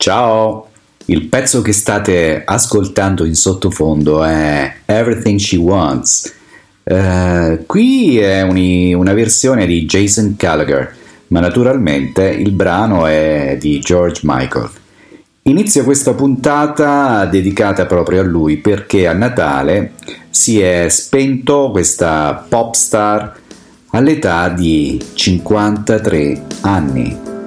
Ciao! Il pezzo che state ascoltando in sottofondo è Everything She Wants. Uh, qui è un, una versione di Jason Gallagher, ma naturalmente il brano è di George Michael. Inizio questa puntata dedicata proprio a lui perché a Natale si è spento questa pop star all'età di 53 anni.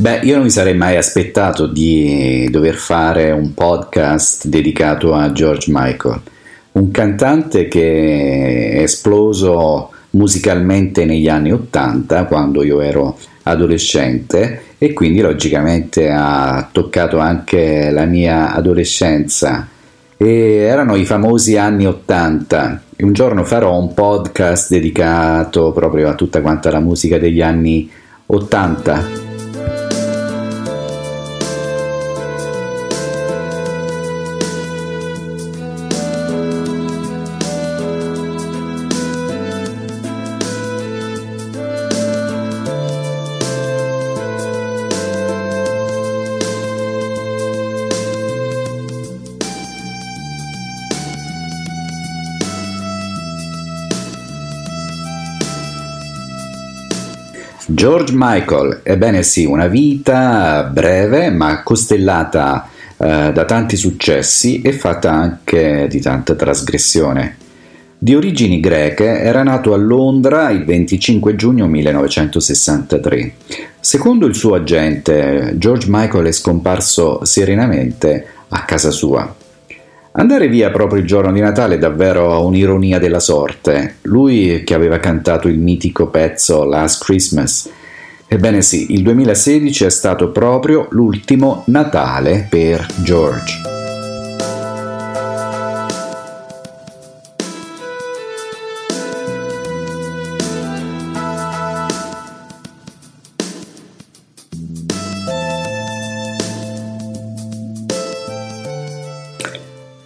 Beh, io non mi sarei mai aspettato di dover fare un podcast dedicato a George Michael, un cantante che è esploso musicalmente negli anni Ottanta, quando io ero adolescente, e quindi logicamente ha toccato anche la mia adolescenza. E erano i famosi anni Ottanta. Un giorno farò un podcast dedicato proprio a tutta quanta la musica degli anni Ottanta. George Michael, ebbene sì, una vita breve ma costellata eh, da tanti successi e fatta anche di tanta trasgressione. Di origini greche, era nato a Londra il 25 giugno 1963. Secondo il suo agente, George Michael è scomparso serenamente a casa sua. Andare via proprio il giorno di Natale è davvero un'ironia della sorte. Lui che aveva cantato il mitico pezzo Last Christmas. Ebbene sì, il 2016 è stato proprio l'ultimo Natale per George.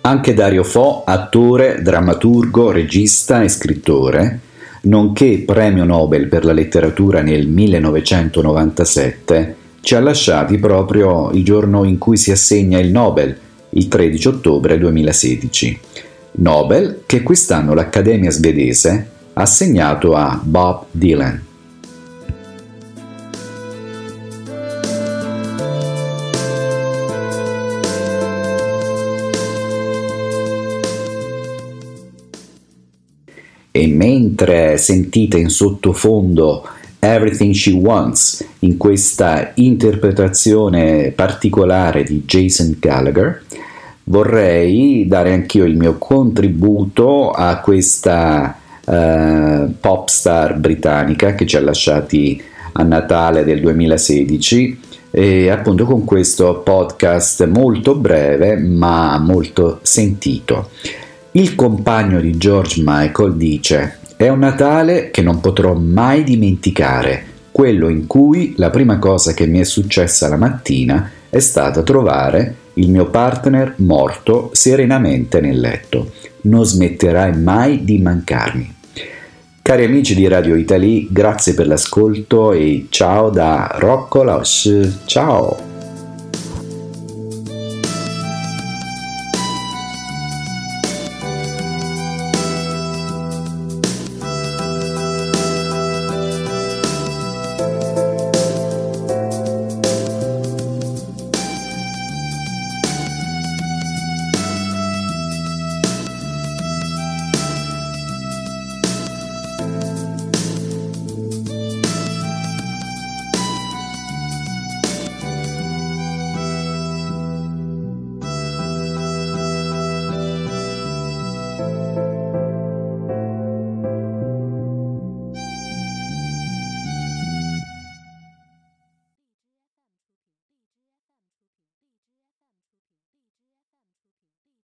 Anche Dario Fo, attore, drammaturgo, regista e scrittore, nonché premio Nobel per la letteratura nel 1997, ci ha lasciati proprio il giorno in cui si assegna il Nobel, il 13 ottobre 2016. Nobel che quest'anno l'Accademia svedese ha assegnato a Bob Dylan. E mentre sentite in sottofondo Everything She Wants in questa interpretazione particolare di Jason Gallagher, vorrei dare anch'io il mio contributo a questa uh, pop star britannica che ci ha lasciati a Natale del 2016 e appunto con questo podcast molto breve ma molto sentito. Il compagno di George Michael dice è un Natale che non potrò mai dimenticare, quello in cui la prima cosa che mi è successa la mattina è stata trovare il mio partner morto serenamente nel letto. Non smetterai mai di mancarmi. Cari amici di Radio Italy, grazie per l'ascolto e ciao da Rocco. Ciao!